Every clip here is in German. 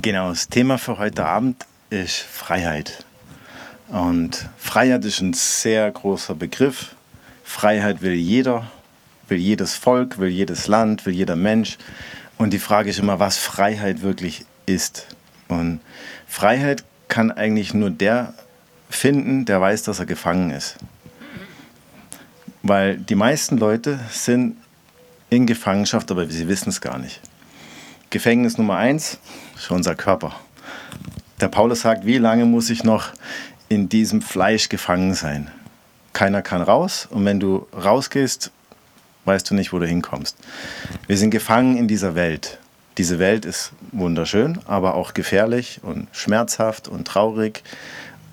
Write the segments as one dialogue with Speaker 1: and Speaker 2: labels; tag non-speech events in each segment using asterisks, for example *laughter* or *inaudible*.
Speaker 1: Genau, das Thema für heute Abend ist Freiheit. Und Freiheit ist ein sehr großer Begriff. Freiheit will jeder, will jedes Volk, will jedes Land, will jeder Mensch. Und die Frage ist immer, was Freiheit wirklich ist. Und Freiheit kann eigentlich nur der finden, der weiß, dass er gefangen ist. Weil die meisten Leute sind in Gefangenschaft, aber sie wissen es gar nicht. Gefängnis Nummer eins ist unser Körper. Der Paulus sagt, wie lange muss ich noch in diesem Fleisch gefangen sein? Keiner kann raus und wenn du rausgehst, weißt du nicht, wo du hinkommst. Wir sind gefangen in dieser Welt. Diese Welt ist wunderschön, aber auch gefährlich und schmerzhaft und traurig.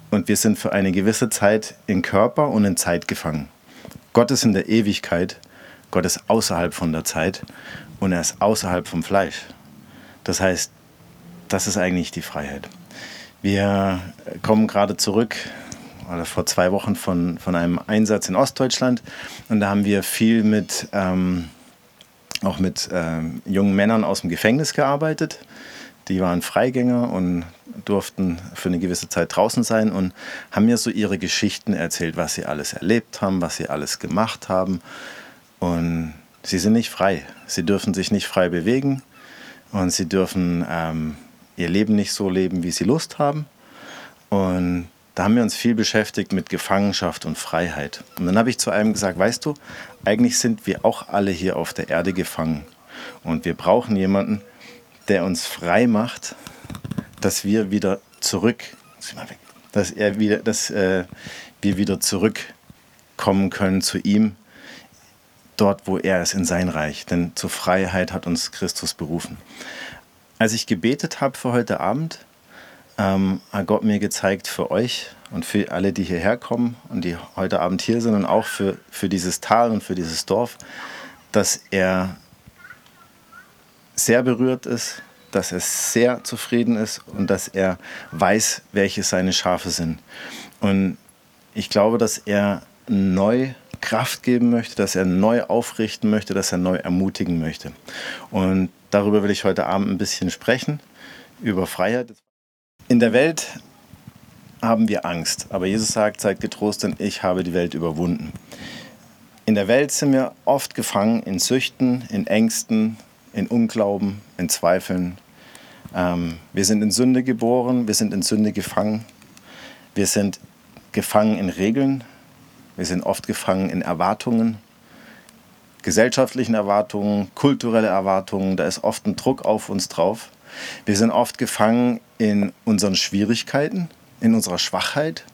Speaker 1: Und wir sind für eine gewisse Zeit in Körper und in Zeit gefangen. Gott ist in der Ewigkeit, Gott ist außerhalb von der Zeit und er ist außerhalb vom Fleisch. Das heißt, das ist eigentlich die Freiheit. Wir kommen gerade zurück, oder vor zwei Wochen von, von einem Einsatz in Ostdeutschland und da haben wir viel mit, ähm, auch mit ähm, jungen Männern aus dem Gefängnis gearbeitet. Die waren Freigänger und durften für eine gewisse Zeit draußen sein und haben mir so ihre Geschichten erzählt, was sie alles erlebt haben, was sie alles gemacht haben. Und sie sind nicht frei. Sie dürfen sich nicht frei bewegen und sie dürfen ähm, ihr Leben nicht so leben, wie sie Lust haben. Und da haben wir uns viel beschäftigt mit Gefangenschaft und Freiheit. Und dann habe ich zu einem gesagt, weißt du, eigentlich sind wir auch alle hier auf der Erde gefangen. Und wir brauchen jemanden, der uns frei macht, dass wir wieder zurück, dass, er wieder, dass äh, wir wieder zurückkommen können zu ihm, dort, wo er ist, in sein Reich. Denn zur Freiheit hat uns Christus berufen. Als ich gebetet habe für heute Abend, ähm, hat Gott mir gezeigt für euch und für alle, die hierher kommen und die heute Abend hier sind und auch für, für dieses Tal und für dieses Dorf, dass er sehr berührt ist, dass er sehr zufrieden ist und dass er weiß, welche seine Schafe sind. Und ich glaube, dass er neu Kraft geben möchte, dass er neu aufrichten möchte, dass er neu ermutigen möchte. Und darüber will ich heute Abend ein bisschen sprechen, über Freiheit. In der Welt haben wir Angst, aber Jesus sagt, seid getrost, denn ich habe die Welt überwunden. In der Welt sind wir oft gefangen in Süchten, in Ängsten, in Unglauben, in Zweifeln. Ähm, wir sind in Sünde geboren, wir sind in Sünde gefangen. Wir sind gefangen in Regeln, wir sind oft gefangen in Erwartungen, gesellschaftlichen Erwartungen, kulturelle Erwartungen. Da ist oft ein Druck auf uns drauf. Wir sind oft gefangen in unseren Schwierigkeiten, in unserer Schwachheit.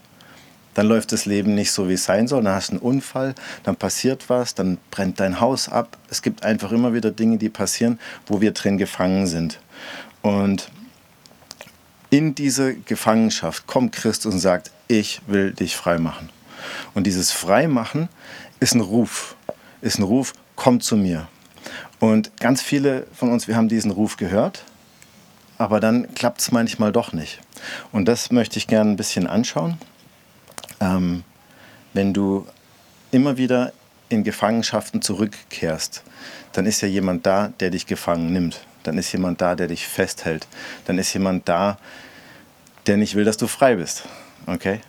Speaker 1: Dann läuft das Leben nicht so, wie es sein soll. Dann hast du einen Unfall, dann passiert was, dann brennt dein Haus ab. Es gibt einfach immer wieder Dinge, die passieren, wo wir drin gefangen sind. Und in diese Gefangenschaft kommt Christus und sagt, ich will dich frei machen. Und dieses Freimachen ist ein Ruf, ist ein Ruf, komm zu mir. Und ganz viele von uns, wir haben diesen Ruf gehört, aber dann klappt es manchmal doch nicht. Und das möchte ich gerne ein bisschen anschauen. Ähm, wenn du immer wieder in Gefangenschaften zurückkehrst, dann ist ja jemand da, der dich gefangen nimmt. Dann ist jemand da, der dich festhält. Dann ist jemand da, der nicht will, dass du frei bist. Okay?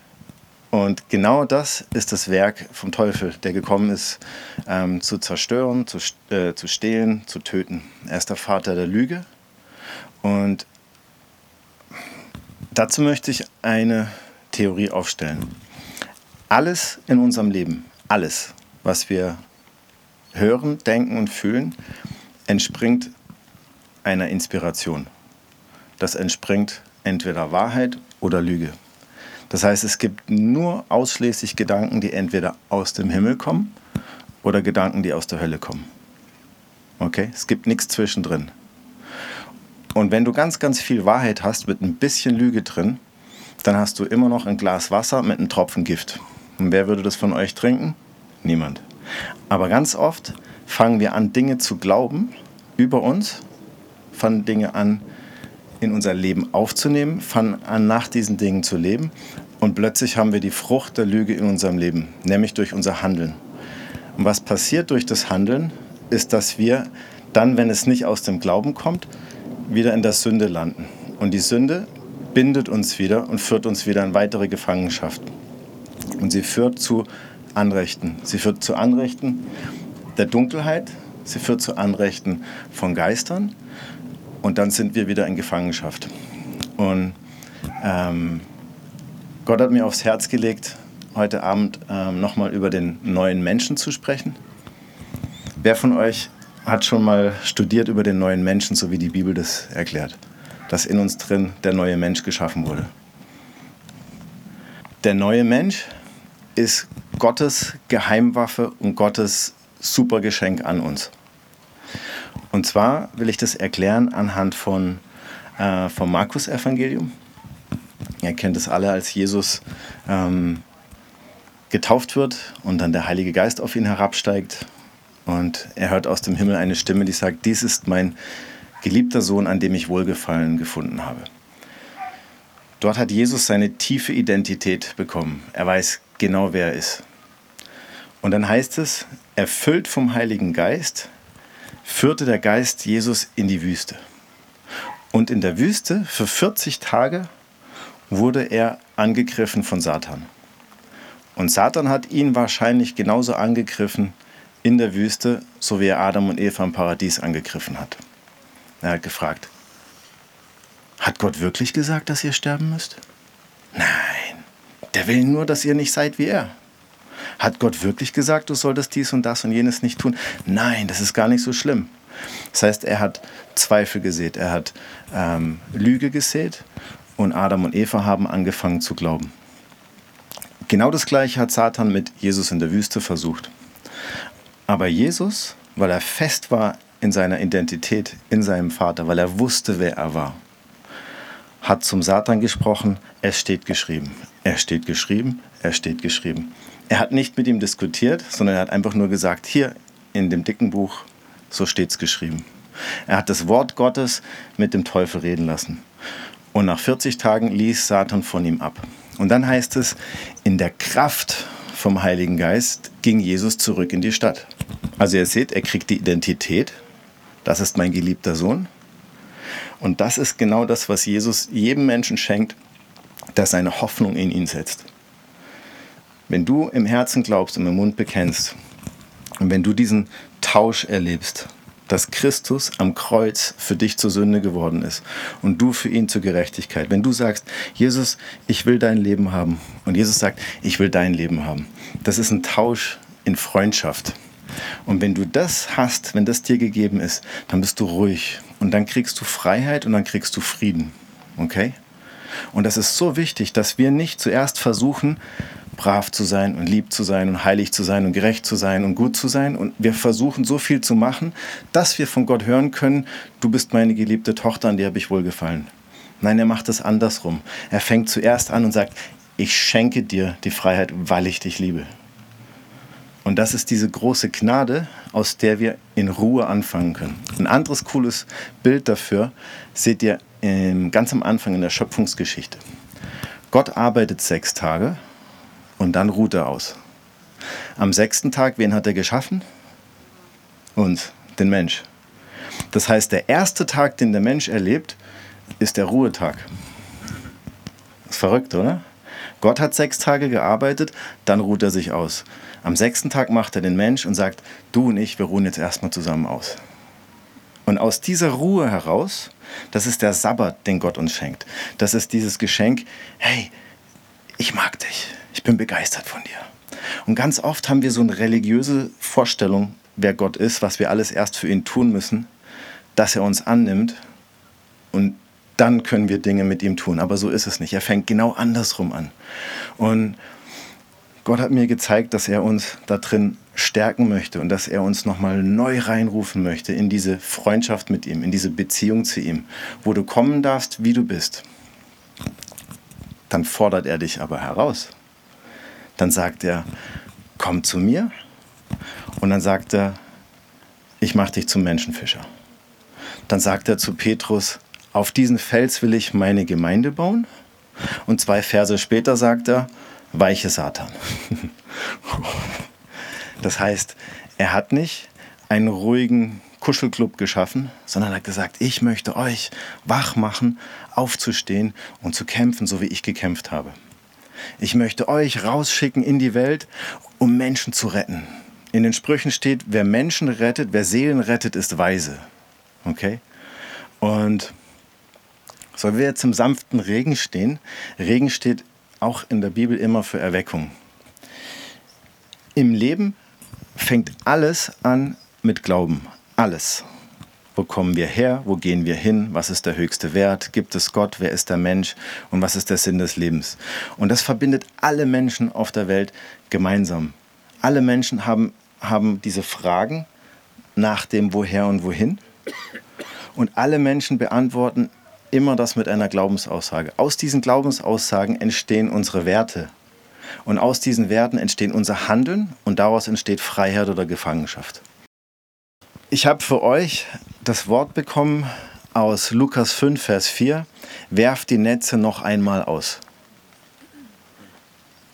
Speaker 1: Und genau das ist das Werk vom Teufel, der gekommen ist, ähm, zu zerstören, zu, äh, zu stehlen, zu töten. Er ist der Vater der Lüge. Und dazu möchte ich eine Theorie aufstellen. Alles in unserem Leben, alles, was wir hören, denken und fühlen, entspringt einer Inspiration. Das entspringt entweder Wahrheit oder Lüge. Das heißt, es gibt nur ausschließlich Gedanken, die entweder aus dem Himmel kommen oder Gedanken, die aus der Hölle kommen. Okay? Es gibt nichts zwischendrin. Und wenn du ganz, ganz viel Wahrheit hast mit ein bisschen Lüge drin, dann hast du immer noch ein Glas Wasser mit einem Tropfen Gift. Und wer würde das von euch trinken? Niemand. Aber ganz oft fangen wir an, Dinge zu glauben über uns, fangen Dinge an, in unser Leben aufzunehmen, fangen an, nach diesen Dingen zu leben. Und plötzlich haben wir die Frucht der Lüge in unserem Leben, nämlich durch unser Handeln. Und was passiert durch das Handeln, ist, dass wir dann, wenn es nicht aus dem Glauben kommt, wieder in der Sünde landen. Und die Sünde bindet uns wieder und führt uns wieder in weitere Gefangenschaft. Und sie führt zu Anrechten. Sie führt zu Anrechten der Dunkelheit, sie führt zu Anrechten von Geistern und dann sind wir wieder in Gefangenschaft. Und ähm, Gott hat mir aufs Herz gelegt, heute Abend ähm, nochmal über den neuen Menschen zu sprechen. Wer von euch hat schon mal studiert über den neuen Menschen, so wie die Bibel das erklärt? Dass in uns drin der neue Mensch geschaffen wurde. Der neue Mensch ist Gottes Geheimwaffe und Gottes Supergeschenk an uns. Und zwar will ich das erklären anhand von, äh, vom Markus-Evangelium. Ihr kennt es alle, als Jesus ähm, getauft wird und dann der Heilige Geist auf ihn herabsteigt und er hört aus dem Himmel eine Stimme, die sagt, dies ist mein geliebter Sohn, an dem ich Wohlgefallen gefunden habe. Dort hat Jesus seine tiefe Identität bekommen. Er weiß genau, wer er ist. Und dann heißt es, erfüllt vom Heiligen Geist, führte der Geist Jesus in die Wüste. Und in der Wüste für 40 Tage wurde er angegriffen von Satan. Und Satan hat ihn wahrscheinlich genauso angegriffen in der Wüste, so wie er Adam und Eva im Paradies angegriffen hat. Er hat gefragt, hat Gott wirklich gesagt, dass ihr sterben müsst? Nein, der will nur, dass ihr nicht seid wie er. Hat Gott wirklich gesagt, du solltest dies und das und jenes nicht tun? Nein, das ist gar nicht so schlimm. Das heißt, er hat Zweifel gesät, er hat ähm, Lüge gesät und Adam und Eva haben angefangen zu glauben. Genau das gleiche hat Satan mit Jesus in der Wüste versucht. Aber Jesus, weil er fest war in seiner Identität, in seinem Vater, weil er wusste, wer er war, hat zum Satan gesprochen, es steht geschrieben, er steht geschrieben, er steht geschrieben. Er hat nicht mit ihm diskutiert, sondern er hat einfach nur gesagt, hier in dem dicken Buch, so steht es geschrieben. Er hat das Wort Gottes mit dem Teufel reden lassen. Und nach 40 Tagen ließ Satan von ihm ab. Und dann heißt es, in der Kraft vom Heiligen Geist ging Jesus zurück in die Stadt. Also ihr seht, er kriegt die Identität. Das ist mein geliebter Sohn. Und das ist genau das, was Jesus jedem Menschen schenkt, der seine Hoffnung in ihn setzt. Wenn du im Herzen glaubst und im Mund bekennst und wenn du diesen Tausch erlebst, dass Christus am Kreuz für dich zur Sünde geworden ist und du für ihn zur Gerechtigkeit. Wenn du sagst, Jesus, ich will dein Leben haben und Jesus sagt, ich will dein Leben haben. Das ist ein Tausch in Freundschaft. Und wenn du das hast, wenn das dir gegeben ist, dann bist du ruhig und dann kriegst du Freiheit und dann kriegst du Frieden. Okay? Und das ist so wichtig, dass wir nicht zuerst versuchen, brav zu sein und lieb zu sein und heilig zu sein und gerecht zu sein und gut zu sein. Und wir versuchen so viel zu machen, dass wir von Gott hören können, du bist meine geliebte Tochter, an dir habe ich wohlgefallen. Nein, er macht es andersrum. Er fängt zuerst an und sagt, ich schenke dir die Freiheit, weil ich dich liebe. Und das ist diese große Gnade, aus der wir in Ruhe anfangen können. Ein anderes cooles Bild dafür seht ihr ganz am Anfang in der Schöpfungsgeschichte. Gott arbeitet sechs Tage und dann ruht er aus. Am sechsten Tag, wen hat er geschaffen? Uns, den Mensch. Das heißt, der erste Tag, den der Mensch erlebt, ist der Ruhetag. ist verrückt, oder? Gott hat sechs Tage gearbeitet, dann ruht er sich aus. Am sechsten Tag macht er den Mensch und sagt, du und ich, wir ruhen jetzt erstmal zusammen aus. Und aus dieser Ruhe heraus, das ist der Sabbat, den Gott uns schenkt. Das ist dieses Geschenk, hey, ich mag dich ich bin begeistert von dir. Und ganz oft haben wir so eine religiöse Vorstellung, wer Gott ist, was wir alles erst für ihn tun müssen, dass er uns annimmt und dann können wir Dinge mit ihm tun. Aber so ist es nicht. Er fängt genau andersrum an. Und Gott hat mir gezeigt, dass er uns da drin stärken möchte und dass er uns nochmal neu reinrufen möchte in diese Freundschaft mit ihm, in diese Beziehung zu ihm, wo du kommen darfst, wie du bist. Dann fordert er dich aber heraus. Dann sagt er, komm zu mir. Und dann sagt er, ich mache dich zum Menschenfischer. Dann sagt er zu Petrus, auf diesen Fels will ich meine Gemeinde bauen. Und zwei Verse später sagt er, weiche Satan. *laughs* Das heißt, er hat nicht einen ruhigen Kuschelclub geschaffen, sondern hat gesagt, ich möchte euch wach machen, aufzustehen und zu kämpfen, so wie ich gekämpft habe. Ich möchte euch rausschicken in die Welt, um Menschen zu retten. In den Sprüchen steht, wer Menschen rettet, wer Seelen rettet, ist weise. Okay? Und so wir jetzt im sanften Regen stehen, Regen steht auch in der Bibel immer für Erweckung. Im Leben fängt alles an mit Glauben. Alles. Wo kommen wir her? Wo gehen wir hin? Was ist der höchste Wert? Gibt es Gott? Wer ist der Mensch? Und was ist der Sinn des Lebens? Und das verbindet alle Menschen auf der Welt gemeinsam. Alle Menschen haben, haben diese Fragen nach dem Woher und Wohin. Und alle Menschen beantworten immer das mit einer Glaubensaussage. Aus diesen Glaubensaussagen entstehen unsere Werte. Und aus diesen Werten entstehen unser Handeln und daraus entsteht Freiheit oder Gefangenschaft. Ich habe für euch das Wort bekommen aus Lukas 5, Vers 4. Werft die Netze noch einmal aus.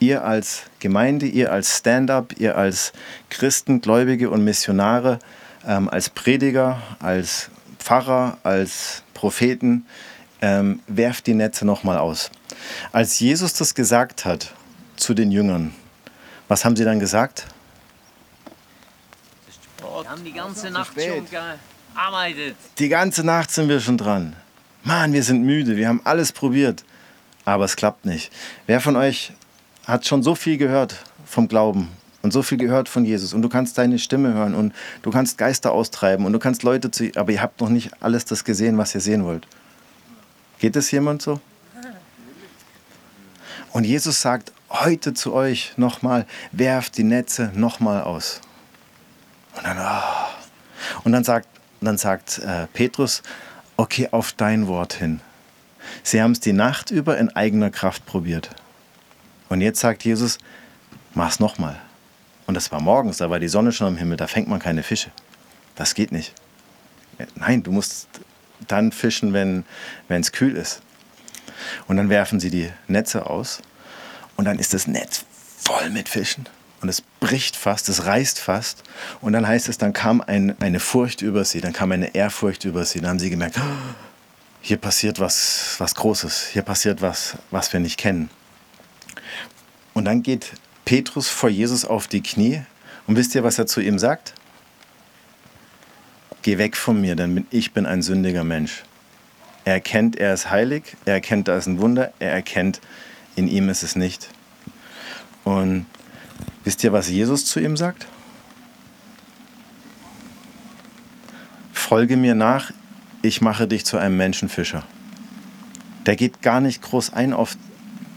Speaker 1: Ihr als Gemeinde, ihr als Stand-up, ihr als Christen, Gläubige und Missionare, ähm, als Prediger, als Pfarrer, als Propheten, ähm, werft die Netze noch mal aus. Als Jesus das gesagt hat zu den Jüngern, was haben sie dann gesagt?
Speaker 2: Wir haben die ganze Nacht schon gearbeitet.
Speaker 1: Die ganze Nacht sind wir schon dran. Mann, wir sind müde, wir haben alles probiert, aber es klappt nicht. Wer von euch hat schon so viel gehört vom Glauben und so viel gehört von Jesus und du kannst deine Stimme hören und du kannst Geister austreiben und du kannst Leute zu, aber ihr habt noch nicht alles das gesehen, was ihr sehen wollt. Geht es jemand so? Und Jesus sagt heute zu euch nochmal, werft die Netze nochmal aus. Und dann, oh. und dann sagt, dann sagt äh, Petrus, okay, auf dein Wort hin. Sie haben es die Nacht über in eigener Kraft probiert. Und jetzt sagt Jesus, mach's nochmal. Und das war morgens, da war die Sonne schon am Himmel, da fängt man keine Fische. Das geht nicht. Nein, du musst dann fischen, wenn es kühl ist. Und dann werfen sie die Netze aus und dann ist das Netz voll mit Fischen und es bricht fast, es reißt fast. Und dann heißt es, dann kam ein, eine Furcht über sie, dann kam eine Ehrfurcht über sie. Dann haben sie gemerkt, hier passiert was, was Großes, hier passiert was, was wir nicht kennen. Und dann geht Petrus vor Jesus auf die Knie und wisst ihr, was er zu ihm sagt? Geh weg von mir, denn ich bin ein sündiger Mensch. Er erkennt, er ist heilig, er erkennt, da ist ein Wunder, er erkennt, in ihm ist es nicht. Und Wisst ihr, was Jesus zu ihm sagt? Folge mir nach, ich mache dich zu einem Menschenfischer. Der geht gar nicht groß ein auf,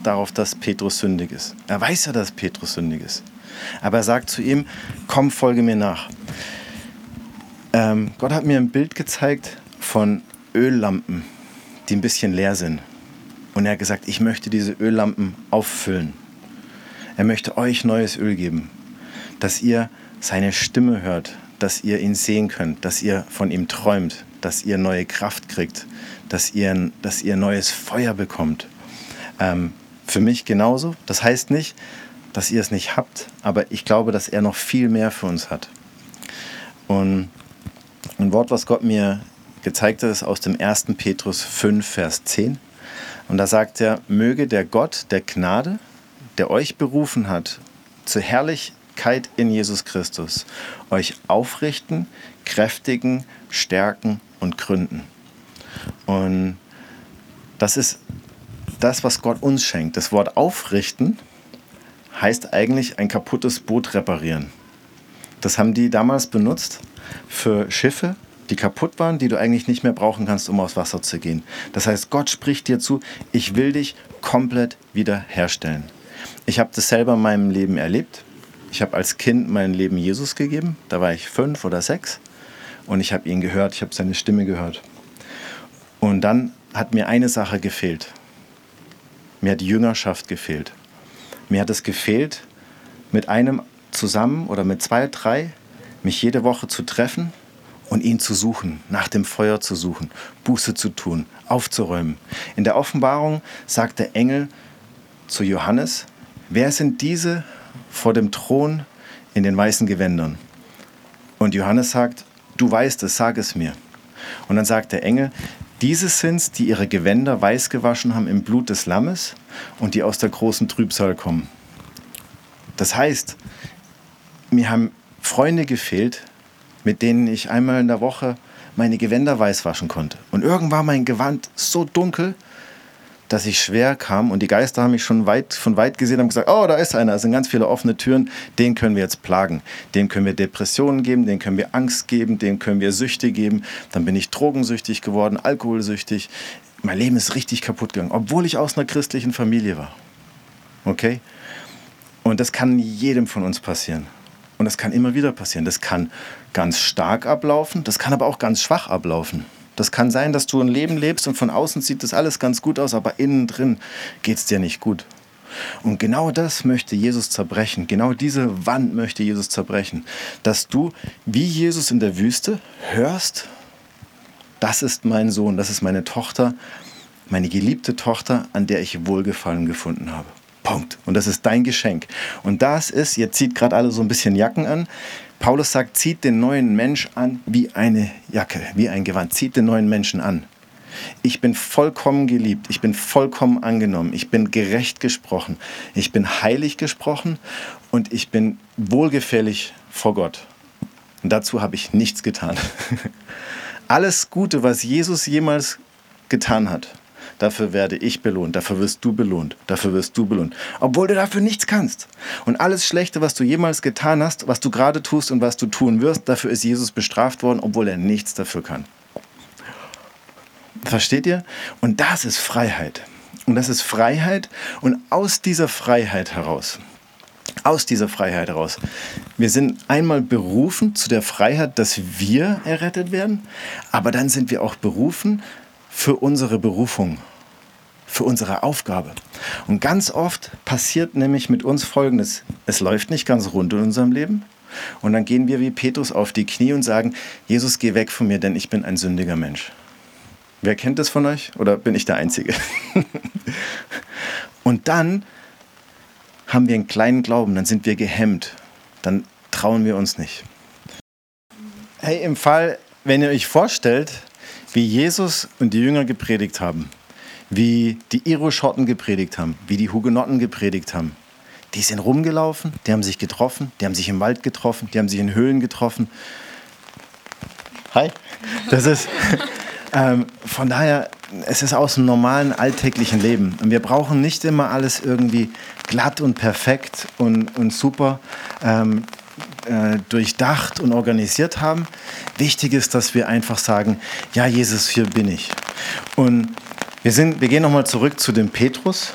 Speaker 1: darauf, dass Petrus sündig ist. Er weiß ja, dass Petrus sündig ist. Aber er sagt zu ihm, komm, folge mir nach. Ähm, Gott hat mir ein Bild gezeigt von Öllampen, die ein bisschen leer sind. Und er hat gesagt, ich möchte diese Öllampen auffüllen. Er möchte euch neues Öl geben, dass ihr seine Stimme hört, dass ihr ihn sehen könnt, dass ihr von ihm träumt, dass ihr neue Kraft kriegt, dass ihr, dass ihr neues Feuer bekommt. Ähm, für mich genauso. Das heißt nicht, dass ihr es nicht habt, aber ich glaube, dass er noch viel mehr für uns hat. Und ein Wort, was Gott mir gezeigt hat, ist aus dem 1. Petrus 5, Vers 10. Und da sagt er, möge der Gott der Gnade, der euch berufen hat zur Herrlichkeit in Jesus Christus, euch aufrichten, kräftigen, stärken und gründen. Und das ist das, was Gott uns schenkt. Das Wort aufrichten heißt eigentlich ein kaputtes Boot reparieren. Das haben die damals benutzt für Schiffe, die kaputt waren, die du eigentlich nicht mehr brauchen kannst, um aufs Wasser zu gehen. Das heißt, Gott spricht dir zu, ich will dich komplett wiederherstellen. Ich habe das selber in meinem Leben erlebt. Ich habe als Kind mein Leben Jesus gegeben. Da war ich fünf oder sechs. Und ich habe ihn gehört, ich habe seine Stimme gehört. Und dann hat mir eine Sache gefehlt. Mir hat die Jüngerschaft gefehlt. Mir hat es gefehlt, mit einem zusammen oder mit zwei, drei mich jede Woche zu treffen und ihn zu suchen, nach dem Feuer zu suchen, Buße zu tun, aufzuräumen. In der Offenbarung sagt der Engel zu Johannes, wer sind diese vor dem Thron in den weißen Gewändern? Und Johannes sagt, du weißt es, sag es mir. Und dann sagt der Engel, diese sind's, die ihre Gewänder weiß gewaschen haben im Blut des Lammes und die aus der großen Trübsal kommen. Das heißt, mir haben Freunde gefehlt, mit denen ich einmal in der Woche meine Gewänder weiß waschen konnte. Und irgendwann war mein Gewand so dunkel, dass ich schwer kam und die Geister haben mich schon weit, von weit gesehen und haben gesagt, oh, da ist einer, es sind ganz viele offene Türen, den können wir jetzt plagen. Den können wir Depressionen geben, den können wir Angst geben, den können wir Süchte geben. Dann bin ich drogensüchtig geworden, alkoholsüchtig. Mein Leben ist richtig kaputt gegangen, obwohl ich aus einer christlichen Familie war. Okay? Und das kann jedem von uns passieren. Und das kann immer wieder passieren. Das kann ganz stark ablaufen, das kann aber auch ganz schwach ablaufen. Das kann sein, dass du ein Leben lebst und von außen sieht das alles ganz gut aus, aber innen drin geht es dir nicht gut. Und genau das möchte Jesus zerbrechen. Genau diese Wand möchte Jesus zerbrechen. Dass du, wie Jesus in der Wüste, hörst, das ist mein Sohn, das ist meine Tochter, meine geliebte Tochter, an der ich Wohlgefallen gefunden habe. Punkt. Und das ist dein Geschenk. Und das ist, ihr zieht gerade alle so ein bisschen Jacken an, Paulus sagt, zieht den neuen Mensch an wie eine Jacke, wie ein Gewand. Zieht den neuen Menschen an. Ich bin vollkommen geliebt, ich bin vollkommen angenommen, ich bin gerecht gesprochen, ich bin heilig gesprochen und ich bin wohlgefällig vor Gott. Und dazu habe ich nichts getan. *laughs* Alles Gute, was Jesus jemals getan hat, dafür werde ich belohnt, dafür wirst du belohnt, dafür wirst du belohnt, obwohl du dafür nichts kannst. Und alles Schlechte, was du jemals getan hast, was du gerade tust und was du tun wirst, dafür ist Jesus bestraft worden, obwohl er nichts dafür kann. Versteht ihr? Und das ist Freiheit. Und das ist Freiheit und aus dieser Freiheit heraus, aus dieser Freiheit heraus. Wir sind einmal berufen zu der Freiheit, dass wir errettet werden, aber dann sind wir auch berufen für unsere Berufung für unsere Aufgabe. Und ganz oft passiert nämlich mit uns Folgendes. Es läuft nicht ganz rund in unserem Leben. Und dann gehen wir wie Petrus auf die Knie und sagen, Jesus, geh weg von mir, denn ich bin ein sündiger Mensch. Wer kennt das von euch? Oder bin ich der Einzige? *laughs* und dann haben wir einen kleinen Glauben, dann sind wir gehemmt, dann trauen wir uns nicht. Hey, im Fall, wenn ihr euch vorstellt, wie Jesus und die Jünger gepredigt haben, wie die Iroschotten gepredigt haben, wie die Hugenotten gepredigt haben. Die sind rumgelaufen, die haben sich getroffen, die haben sich im Wald getroffen, die haben sich in Höhlen getroffen. Hi. Das ist *laughs* ähm, von daher, es ist aus dem normalen alltäglichen Leben. Und wir brauchen nicht immer alles irgendwie glatt und perfekt und, und super ähm, äh, durchdacht und organisiert haben. Wichtig ist, dass wir einfach sagen, ja Jesus, hier bin ich. Und wir, sind, wir gehen nochmal zurück zu dem Petrus,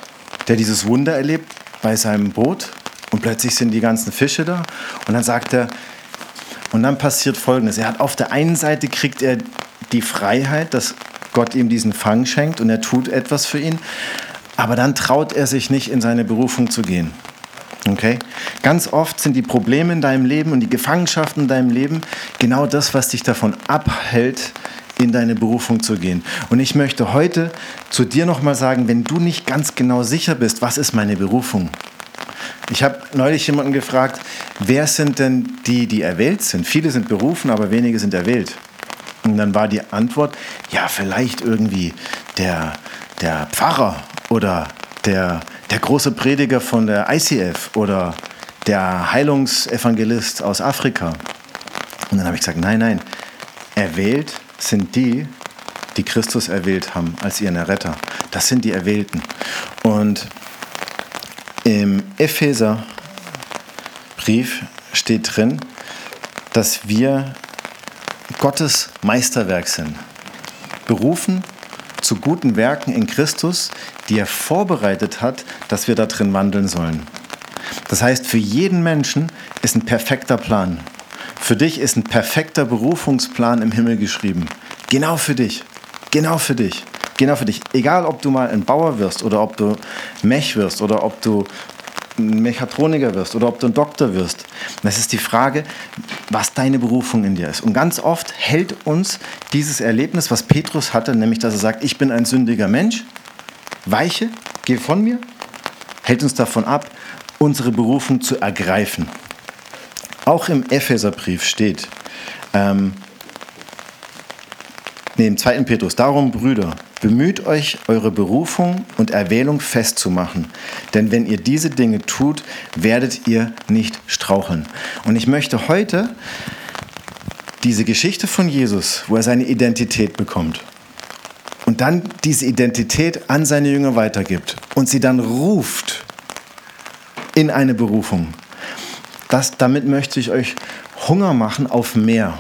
Speaker 1: der dieses Wunder erlebt bei seinem Boot und plötzlich sind die ganzen Fische da und dann sagt er, und dann passiert Folgendes. Er hat auf der einen Seite kriegt er die Freiheit, dass Gott ihm diesen Fang schenkt und er tut etwas für ihn, aber dann traut er sich nicht in seine Berufung zu gehen. Okay? Ganz oft sind die Probleme in deinem Leben und die Gefangenschaften in deinem Leben genau das, was dich davon abhält, in deine Berufung zu gehen. Und ich möchte heute zu dir nochmal sagen, wenn du nicht ganz genau sicher bist, was ist meine Berufung? Ich habe neulich jemanden gefragt, wer sind denn die, die erwählt sind? Viele sind berufen, aber wenige sind erwählt. Und dann war die Antwort, ja, vielleicht irgendwie der, der Pfarrer oder der, der große Prediger von der ICF oder der Heilungsevangelist aus Afrika. Und dann habe ich gesagt, nein, nein, erwählt sind die, die Christus erwählt haben als ihren Erretter. Das sind die Erwählten. Und im Epheserbrief steht drin, dass wir Gottes Meisterwerk sind. Berufen zu guten Werken in Christus, die er vorbereitet hat, dass wir da drin wandeln sollen. Das heißt, für jeden Menschen ist ein perfekter Plan. Für dich ist ein perfekter Berufungsplan im Himmel geschrieben. Genau für dich. Genau für dich. Genau für dich. Egal, ob du mal ein Bauer wirst oder ob du Mech wirst oder ob du ein Mechatroniker wirst oder ob du ein Doktor wirst. Das ist die Frage, was deine Berufung in dir ist. Und ganz oft hält uns dieses Erlebnis, was Petrus hatte, nämlich dass er sagt, ich bin ein sündiger Mensch, weiche, geh von mir, hält uns davon ab, unsere Berufung zu ergreifen. Auch im Epheserbrief steht, ähm, nee, im 2. Petrus, darum Brüder, bemüht euch, eure Berufung und Erwählung festzumachen. Denn wenn ihr diese Dinge tut, werdet ihr nicht straucheln. Und ich möchte heute diese Geschichte von Jesus, wo er seine Identität bekommt und dann diese Identität an seine Jünger weitergibt und sie dann ruft in eine Berufung. Das, damit möchte ich euch Hunger machen auf mehr.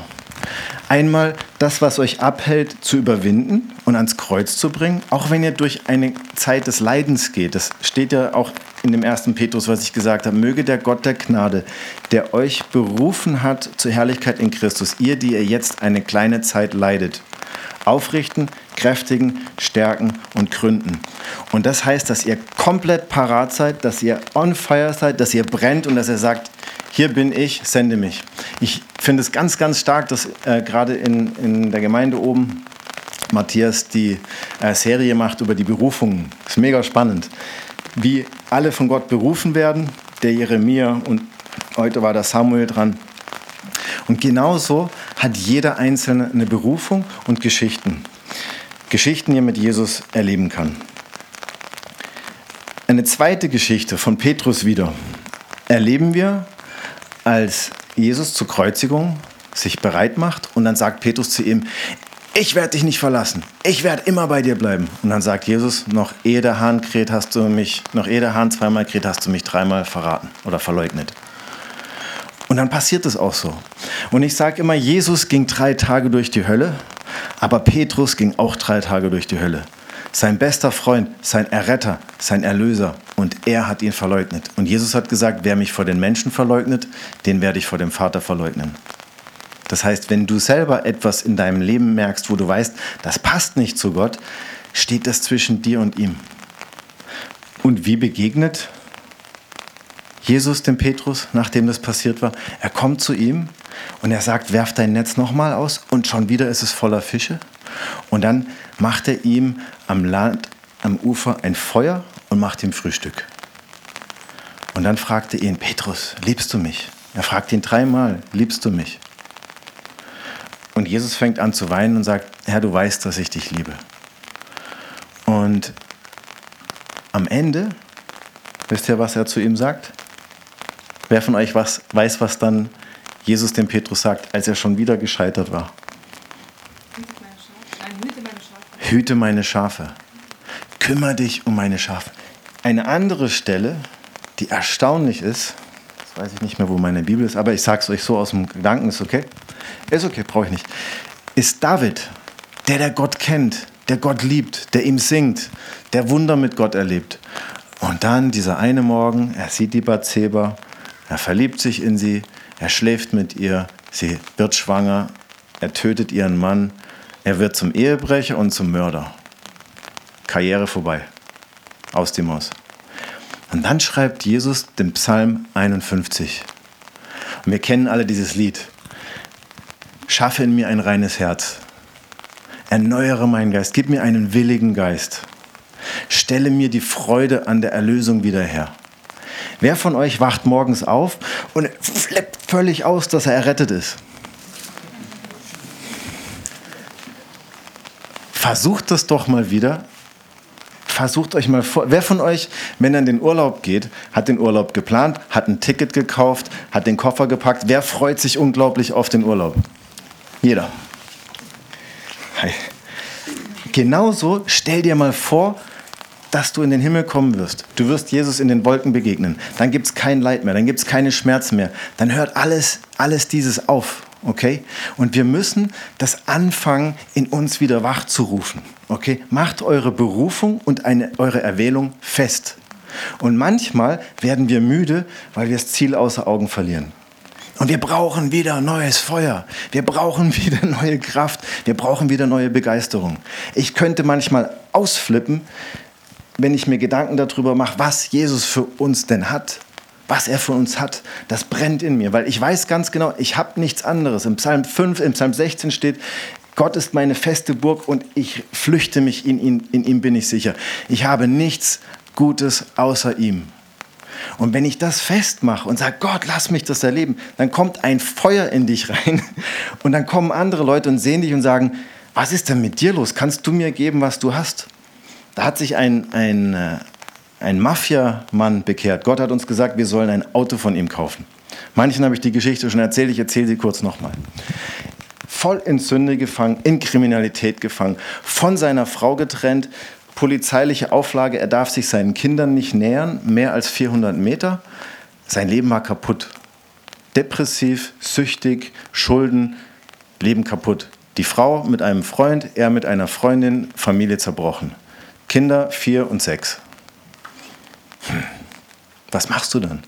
Speaker 1: Einmal das, was euch abhält, zu überwinden und ans Kreuz zu bringen, auch wenn ihr durch eine Zeit des Leidens geht. Das steht ja auch in dem ersten Petrus, was ich gesagt habe. Möge der Gott der Gnade, der euch berufen hat zur Herrlichkeit in Christus, ihr, die ihr jetzt eine kleine Zeit leidet, aufrichten, kräftigen, stärken und gründen. Und das heißt, dass ihr komplett parat seid, dass ihr on fire seid, dass ihr brennt und dass ihr sagt, hier bin ich, sende mich. Ich finde es ganz, ganz stark, dass äh, gerade in, in der Gemeinde oben Matthias die äh, Serie macht über die Berufungen. Ist mega spannend. Wie alle von Gott berufen werden, der Jeremia und heute war der Samuel dran. Und genauso hat jeder Einzelne eine Berufung und Geschichten. Geschichten, die er mit Jesus erleben kann. Eine zweite Geschichte von Petrus wieder erleben wir, als Jesus zur Kreuzigung sich bereit macht und dann sagt Petrus zu ihm, ich werde dich nicht verlassen, ich werde immer bei dir bleiben. Und dann sagt Jesus, noch ehe der Hahn kräht, hast du mich, noch ehe der Hahn zweimal kräht, hast du mich dreimal verraten oder verleugnet. Und dann passiert es auch so. Und ich sage immer, Jesus ging drei Tage durch die Hölle, aber Petrus ging auch drei Tage durch die Hölle. Sein bester Freund, sein Erretter, sein Erlöser. Und er hat ihn verleugnet. Und Jesus hat gesagt, wer mich vor den Menschen verleugnet, den werde ich vor dem Vater verleugnen. Das heißt, wenn du selber etwas in deinem Leben merkst, wo du weißt, das passt nicht zu Gott, steht das zwischen dir und ihm. Und wie begegnet Jesus dem Petrus, nachdem das passiert war? Er kommt zu ihm und er sagt, werf dein Netz nochmal aus und schon wieder ist es voller Fische. Und dann macht er ihm am Land, am Ufer ein Feuer und macht ihm Frühstück. Und dann fragte ihn, Petrus, liebst du mich? Er fragt ihn dreimal, liebst du mich? Und Jesus fängt an zu weinen und sagt, Herr, du weißt, dass ich dich liebe. Und am Ende, wisst ihr, was er zu ihm sagt? Wer von euch was, weiß, was dann Jesus dem Petrus sagt, als er schon wieder gescheitert war? Hüte meine Schafe. Kümmer dich um meine Schafe. Eine andere Stelle, die erstaunlich ist, das weiß ich nicht mehr, wo meine Bibel ist, aber ich sage es euch so aus dem Gedanken, ist okay? Ist okay, brauche ich nicht. Ist David, der der Gott kennt, der Gott liebt, der ihm singt, der Wunder mit Gott erlebt. Und dann dieser eine Morgen, er sieht die Bathseba, er verliebt sich in sie, er schläft mit ihr, sie wird schwanger, er tötet ihren Mann, er wird zum Ehebrecher und zum Mörder. Karriere vorbei. Aus dem Haus. Und dann schreibt Jesus den Psalm 51. Und wir kennen alle dieses Lied. Schaffe in mir ein reines Herz. Erneuere meinen Geist. Gib mir einen willigen Geist. Stelle mir die Freude an der Erlösung wieder her. Wer von euch wacht morgens auf und flippt völlig aus, dass er errettet ist? Versucht das doch mal wieder. Versucht euch mal vor. Wer von euch, wenn er in den Urlaub geht, hat den Urlaub geplant, hat ein Ticket gekauft, hat den Koffer gepackt? Wer freut sich unglaublich auf den Urlaub? Jeder. Hi. Genauso stell dir mal vor, dass du in den Himmel kommen wirst. Du wirst Jesus in den Wolken begegnen. Dann gibt es kein Leid mehr, dann gibt es keine Schmerzen mehr. Dann hört alles, alles dieses auf. Okay? Und wir müssen das anfangen, in uns wieder wach zu rufen. Okay? Macht eure Berufung und eine, eure Erwählung fest. Und manchmal werden wir müde, weil wir das Ziel außer Augen verlieren. Und wir brauchen wieder neues Feuer. Wir brauchen *laughs* wieder neue Kraft. Wir brauchen wieder neue Begeisterung. Ich könnte manchmal ausflippen, wenn ich mir Gedanken darüber mache, was Jesus für uns denn hat, was er für uns hat, das brennt in mir, weil ich weiß ganz genau, ich habe nichts anderes. Im Psalm 5, im Psalm 16 steht, Gott ist meine feste Burg und ich flüchte mich in ihn, in ihm bin ich sicher. Ich habe nichts Gutes außer ihm. Und wenn ich das festmache und sage, Gott, lass mich das erleben, dann kommt ein Feuer in dich rein *laughs* und dann kommen andere Leute und sehen dich und sagen, was ist denn mit dir los? Kannst du mir geben, was du hast? Da hat sich ein, ein, äh, ein Mafiamann bekehrt. Gott hat uns gesagt, wir sollen ein Auto von ihm kaufen. Manchen habe ich die Geschichte schon erzählt, ich erzähle sie kurz nochmal. Voll in Sünde gefangen, in Kriminalität gefangen, von seiner Frau getrennt, polizeiliche Auflage, er darf sich seinen Kindern nicht nähern, mehr als 400 Meter. Sein Leben war kaputt. Depressiv, süchtig, Schulden, Leben kaputt. Die Frau mit einem Freund, er mit einer Freundin, Familie zerbrochen. Kinder vier und sechs. Hm. Was machst du dann?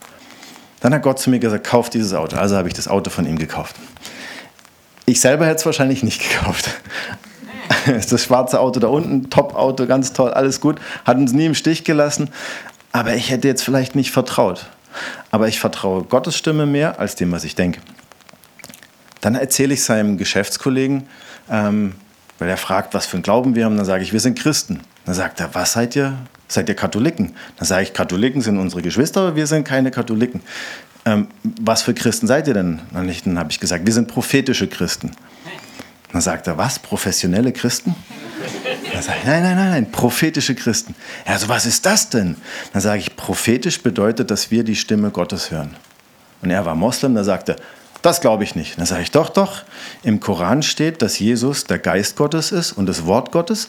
Speaker 1: Dann hat Gott zu mir gesagt, kauf dieses Auto. Also habe ich das Auto von ihm gekauft. Ich selber hätte es wahrscheinlich nicht gekauft. *laughs* Das schwarze Auto da unten, Top-Auto, ganz toll, alles gut. Hat uns nie im Stich gelassen. Aber ich hätte jetzt vielleicht nicht vertraut. Aber ich vertraue Gottes Stimme mehr als dem, was ich denke. Dann erzähle ich seinem Geschäftskollegen, ähm, weil er fragt, was für einen Glauben wir haben. Dann sage ich, wir sind Christen. Dann sagt er, was seid ihr? Seid ihr Katholiken? Dann sage ich, Katholiken sind unsere Geschwister, aber wir sind keine Katholiken. Ähm, was für Christen seid ihr denn? Dann habe ich gesagt, wir sind prophetische Christen. Dann sagt er, was? Professionelle Christen? Dann sage ich, nein, nein, nein, nein, prophetische Christen. Also was ist das denn? Dann sage ich, prophetisch bedeutet, dass wir die Stimme Gottes hören. Und er war Moslem, da sagte, das glaube ich nicht. Dann sage ich, doch, doch. Im Koran steht, dass Jesus der Geist Gottes ist und das Wort Gottes.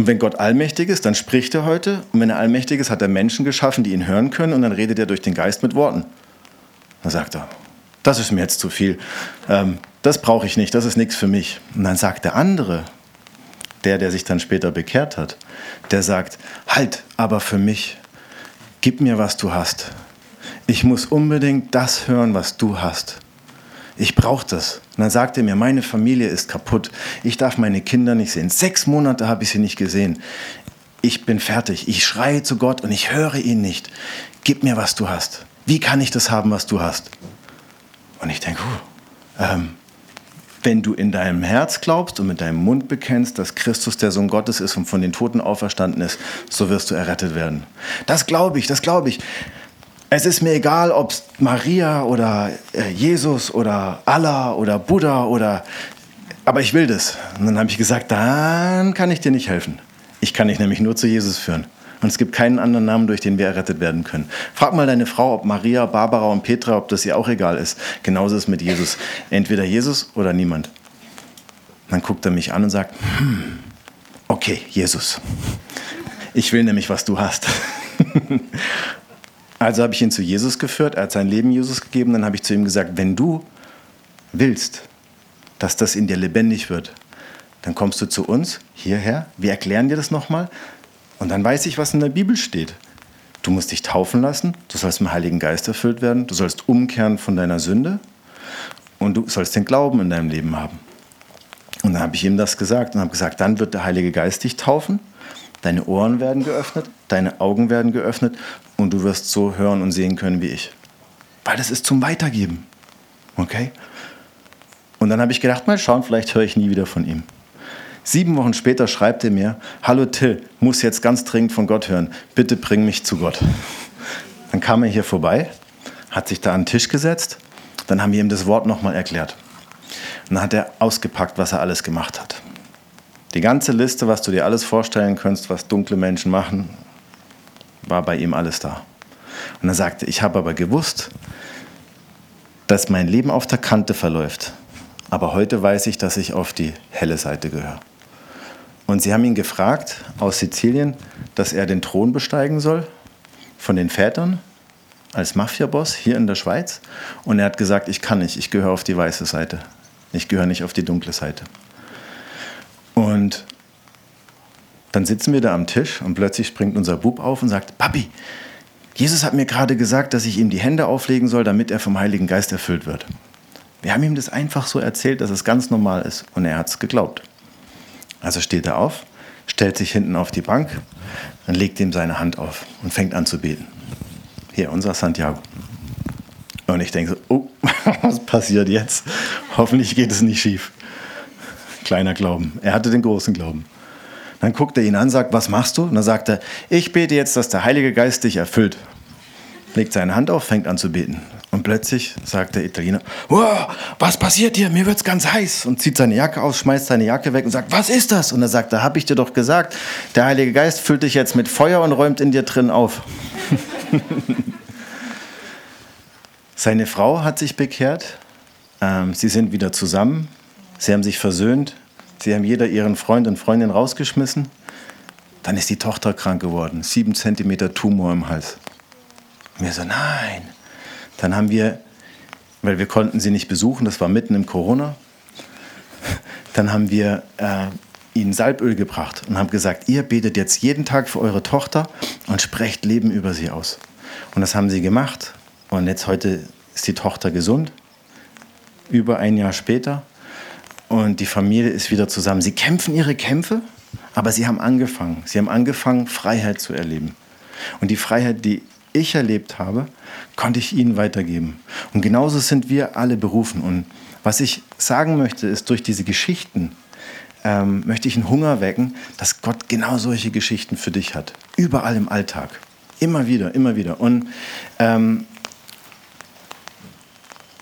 Speaker 1: Und wenn Gott allmächtig ist, dann spricht er heute. Und wenn er allmächtig ist, hat er Menschen geschaffen, die ihn hören können. Und dann redet er durch den Geist mit Worten. Dann sagt er, das ist mir jetzt zu viel. Ähm, das brauche ich nicht, das ist nichts für mich. Und dann sagt der andere, der, der sich dann später bekehrt hat, der sagt, halt, aber für mich, gib mir, was du hast. Ich muss unbedingt das hören, was du hast. Ich brauche das. Und dann sagt er mir, meine Familie ist kaputt. Ich darf meine Kinder nicht sehen. Sechs Monate habe ich sie nicht gesehen. Ich bin fertig. Ich schreie zu Gott und ich höre ihn nicht. Gib mir, was du hast. Wie kann ich das haben, was du hast? Und ich denke, ähm, wenn du in deinem Herz glaubst und mit deinem Mund bekennst, dass Christus der Sohn Gottes ist und von den Toten auferstanden ist, so wirst du errettet werden. Das glaube ich, das glaube ich. Es ist mir egal, ob es Maria oder äh, Jesus oder Allah oder Buddha oder... Aber ich will das. Und dann habe ich gesagt, dann kann ich dir nicht helfen. Ich kann dich nämlich nur zu Jesus führen. Und es gibt keinen anderen Namen, durch den wir errettet werden können. Frag mal deine Frau, ob Maria, Barbara und Petra, ob das ihr auch egal ist. Genauso ist es mit Jesus. Entweder Jesus oder niemand. Dann guckt er mich an und sagt, hm, okay, Jesus. Ich will nämlich, was du hast. *laughs* also habe ich ihn zu Jesus geführt, er hat sein Leben Jesus gegeben, dann habe ich zu ihm gesagt, wenn du willst, dass das in dir lebendig wird, dann kommst du zu uns hierher, wir erklären dir das nochmal, und dann weiß ich, was in der Bibel steht. Du musst dich taufen lassen, du sollst mit dem Heiligen Geist erfüllt werden, du sollst umkehren von deiner Sünde und du sollst den Glauben in deinem Leben haben. Und dann habe ich ihm das gesagt und habe gesagt, dann wird der Heilige Geist dich taufen, deine Ohren werden geöffnet, deine Augen werden geöffnet und du wirst so hören und sehen können wie ich. Weil das ist zum Weitergeben. Okay? Und dann habe ich gedacht, mal schauen, vielleicht höre ich nie wieder von ihm. Sieben Wochen später schreibt er mir, hallo Till, muss jetzt ganz dringend von Gott hören, bitte bring mich zu Gott. Dann kam er hier vorbei, hat sich da an den Tisch gesetzt, dann haben wir ihm das Wort nochmal erklärt. Und dann hat er ausgepackt, was er alles gemacht hat. Die ganze Liste, was du dir alles vorstellen kannst, was dunkle Menschen machen, war bei ihm alles da. Und er sagte, ich habe aber gewusst, dass mein Leben auf der Kante verläuft. Aber heute weiß ich, dass ich auf die helle Seite gehöre. Und sie haben ihn gefragt aus Sizilien, dass er den Thron besteigen soll von den Vätern als Mafiaboss hier in der Schweiz. Und er hat gesagt, ich kann nicht, ich gehöre auf die weiße Seite. Ich gehöre nicht auf die dunkle Seite. Und dann sitzen wir da am Tisch und plötzlich springt unser Bub auf und sagt, Papi, Jesus hat mir gerade gesagt, dass ich ihm die Hände auflegen soll, damit er vom Heiligen Geist erfüllt wird. Wir haben ihm das einfach so erzählt, dass es ganz normal ist und er hat es geglaubt. Also steht er auf, stellt sich hinten auf die Bank, dann legt ihm seine Hand auf und fängt an zu beten. Hier, unser Santiago. Und ich denke so, oh, *laughs* was passiert jetzt? Hoffentlich geht es nicht schief. Kleiner Glauben. Er hatte den großen Glauben. Dann guckt er ihn an, sagt, was machst du? Und dann sagt er, ich bete jetzt, dass der Heilige Geist dich erfüllt. Legt seine Hand auf, fängt an zu beten. Und plötzlich sagt der Italiener, oh, was passiert hier? Mir wird's ganz heiß. Und zieht seine Jacke aus, schmeißt seine Jacke weg und sagt, was ist das? Und er sagt, da habe ich dir doch gesagt, der Heilige Geist füllt dich jetzt mit Feuer und räumt in dir drin auf. *laughs* Seine Frau hat sich bekehrt. Ähm, sie sind wieder zusammen. Sie haben sich versöhnt. Sie haben jeder ihren Freund und Freundin rausgeschmissen. Dann ist die Tochter krank geworden. Sieben Zentimeter Tumor im Hals. Und wir so, nein. Dann haben wir, weil wir konnten sie nicht besuchen, das war mitten im Corona, dann haben wir äh, ihnen Salböl gebracht und haben gesagt, ihr betet jetzt jeden Tag für eure Tochter und sprecht Leben über sie aus. Und das haben sie gemacht. Und jetzt heute ist die Tochter gesund, über ein Jahr später. Und die Familie ist wieder zusammen. Sie kämpfen ihre Kämpfe, aber sie haben angefangen. Sie haben angefangen, Freiheit zu erleben. Und die Freiheit, die ich erlebt habe, konnte ich ihnen weitergeben. Und genauso sind wir alle berufen. Und was ich sagen möchte, ist, durch diese Geschichten ähm, möchte ich einen Hunger wecken, dass Gott genau solche Geschichten für dich hat. Überall im Alltag. Immer wieder, immer wieder. Und ähm,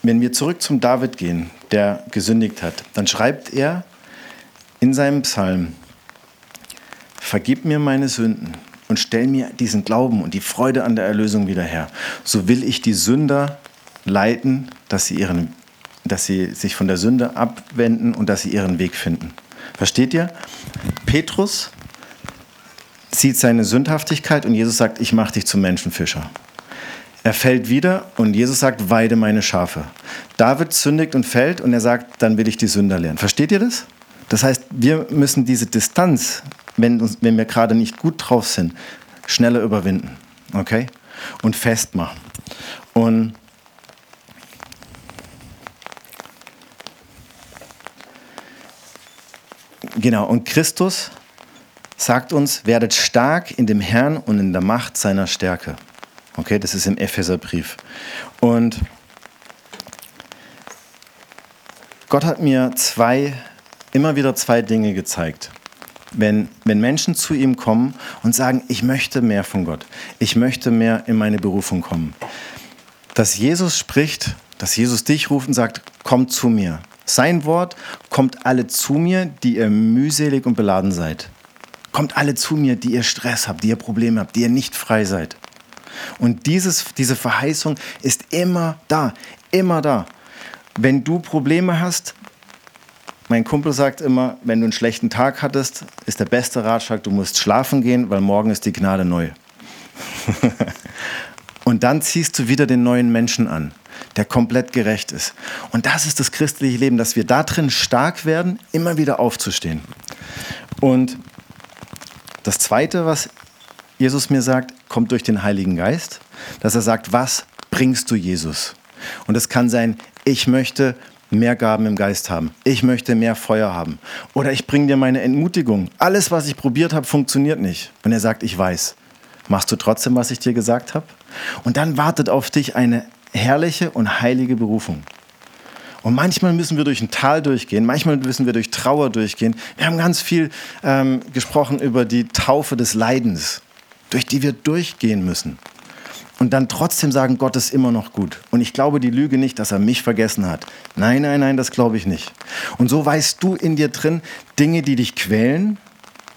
Speaker 1: wenn wir zurück zum David gehen, der gesündigt hat, dann schreibt er in seinem Psalm, vergib mir meine Sünden und stell mir diesen Glauben und die Freude an der Erlösung wieder her. So will ich die Sünder leiten, dass sie, ihren, dass sie sich von der Sünde abwenden und dass sie ihren Weg finden. Versteht ihr? Petrus sieht seine Sündhaftigkeit und Jesus sagt, ich mache dich zum Menschenfischer. Er fällt wieder und Jesus sagt, weide meine Schafe. David sündigt und fällt und er sagt, dann will ich die Sünder lernen. Versteht ihr das? Das heißt, wir müssen diese Distanz, wenn, uns, wenn wir gerade nicht gut drauf sind, schneller überwinden. Okay? Und festmachen. Und genau, und Christus sagt uns, werdet stark in dem Herrn und in der Macht seiner Stärke. Okay, das ist im Epheserbrief. Und Gott hat mir zwei, immer wieder zwei Dinge gezeigt. Wenn, wenn Menschen zu ihm kommen und sagen, ich möchte mehr von Gott, ich möchte mehr in meine Berufung kommen, dass Jesus spricht, dass Jesus dich ruft und sagt, komm zu mir. Sein Wort, kommt alle zu mir, die ihr mühselig und beladen seid. Kommt alle zu mir, die ihr Stress habt, die ihr Probleme habt, die ihr nicht frei seid. Und dieses, diese Verheißung ist immer da, immer da. Wenn du Probleme hast, mein Kumpel sagt immer, wenn du einen schlechten Tag hattest, ist der beste Ratschlag, du musst schlafen gehen, weil morgen ist die Gnade neu. *laughs* Und dann ziehst du wieder den neuen Menschen an, der komplett gerecht ist. Und das ist das christliche Leben, dass wir da drin stark werden, immer wieder aufzustehen. Und das Zweite, was Jesus mir sagt, kommt durch den Heiligen Geist, dass er sagt, was bringst du Jesus? Und es kann sein, ich möchte mehr Gaben im Geist haben. Ich möchte mehr Feuer haben. Oder ich bringe dir meine Entmutigung. Alles, was ich probiert habe, funktioniert nicht. Und er sagt, ich weiß. Machst du trotzdem, was ich dir gesagt habe? Und dann wartet auf dich eine herrliche und heilige Berufung. Und manchmal müssen wir durch ein Tal durchgehen, manchmal müssen wir durch Trauer durchgehen. Wir haben ganz viel ähm, gesprochen über die Taufe des Leidens durch die wir durchgehen müssen. Und dann trotzdem sagen, Gott ist immer noch gut. Und ich glaube die Lüge nicht, dass er mich vergessen hat. Nein, nein, nein, das glaube ich nicht. Und so weißt du in dir drin Dinge, die dich quälen,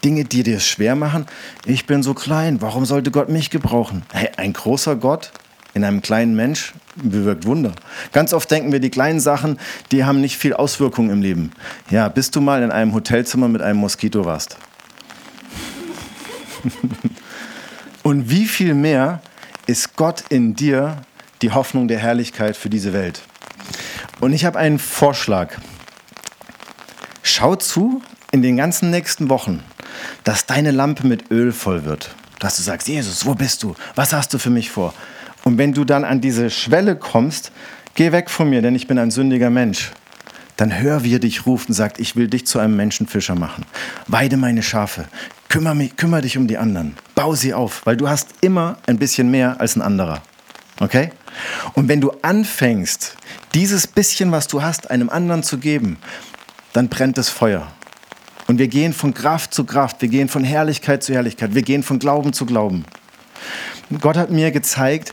Speaker 1: Dinge, die dir es schwer machen. Ich bin so klein, warum sollte Gott mich gebrauchen? Hey, ein großer Gott in einem kleinen Mensch bewirkt Wunder. Ganz oft denken wir, die kleinen Sachen, die haben nicht viel Auswirkung im Leben. Ja, bis du mal in einem Hotelzimmer mit einem Moskito warst. *laughs* Und wie viel mehr ist Gott in dir die Hoffnung der Herrlichkeit für diese Welt? Und ich habe einen Vorschlag. Schau zu in den ganzen nächsten Wochen, dass deine Lampe mit Öl voll wird. Dass du sagst, Jesus, wo bist du? Was hast du für mich vor? Und wenn du dann an diese Schwelle kommst, geh weg von mir, denn ich bin ein sündiger Mensch dann hör, wie er dich ruft und sagt, ich will dich zu einem Menschenfischer machen. Weide meine Schafe, kümmere, mich, kümmere dich um die anderen, bau sie auf, weil du hast immer ein bisschen mehr als ein anderer. Okay? Und wenn du anfängst, dieses bisschen, was du hast, einem anderen zu geben, dann brennt das Feuer. Und wir gehen von Kraft zu Kraft, wir gehen von Herrlichkeit zu Herrlichkeit, wir gehen von Glauben zu Glauben. Gott hat mir gezeigt,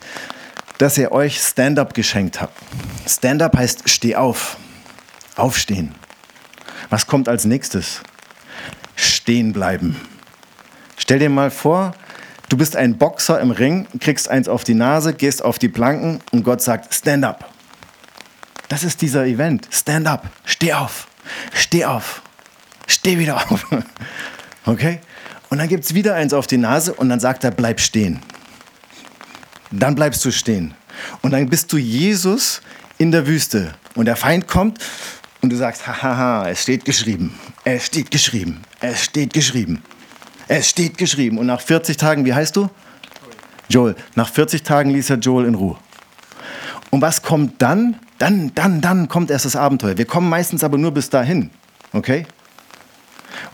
Speaker 1: dass er euch Stand-up geschenkt hat. Stand-up heißt steh auf, aufstehen. Was kommt als nächstes? Stehen bleiben. Stell dir mal vor, du bist ein Boxer im Ring, kriegst eins auf die Nase, gehst auf die Planken und Gott sagt Stand up. Das ist dieser Event. Stand up. Steh auf. Steh auf. Steh wieder auf. *laughs* Okay? Und dann gibt es wieder eins auf die Nase und dann sagt er, bleib stehen. Dann bleibst du stehen. Und dann bist du Jesus in der Wüste. Und der Feind kommt und du sagst, hahaha, es steht geschrieben. Es steht geschrieben. Es steht geschrieben. Es steht geschrieben. Und nach 40 Tagen, wie heißt du? Joel. Nach 40 Tagen ließ er Joel in Ruhe. Und was kommt dann? Dann, dann, dann kommt erst das Abenteuer. Wir kommen meistens aber nur bis dahin. Okay?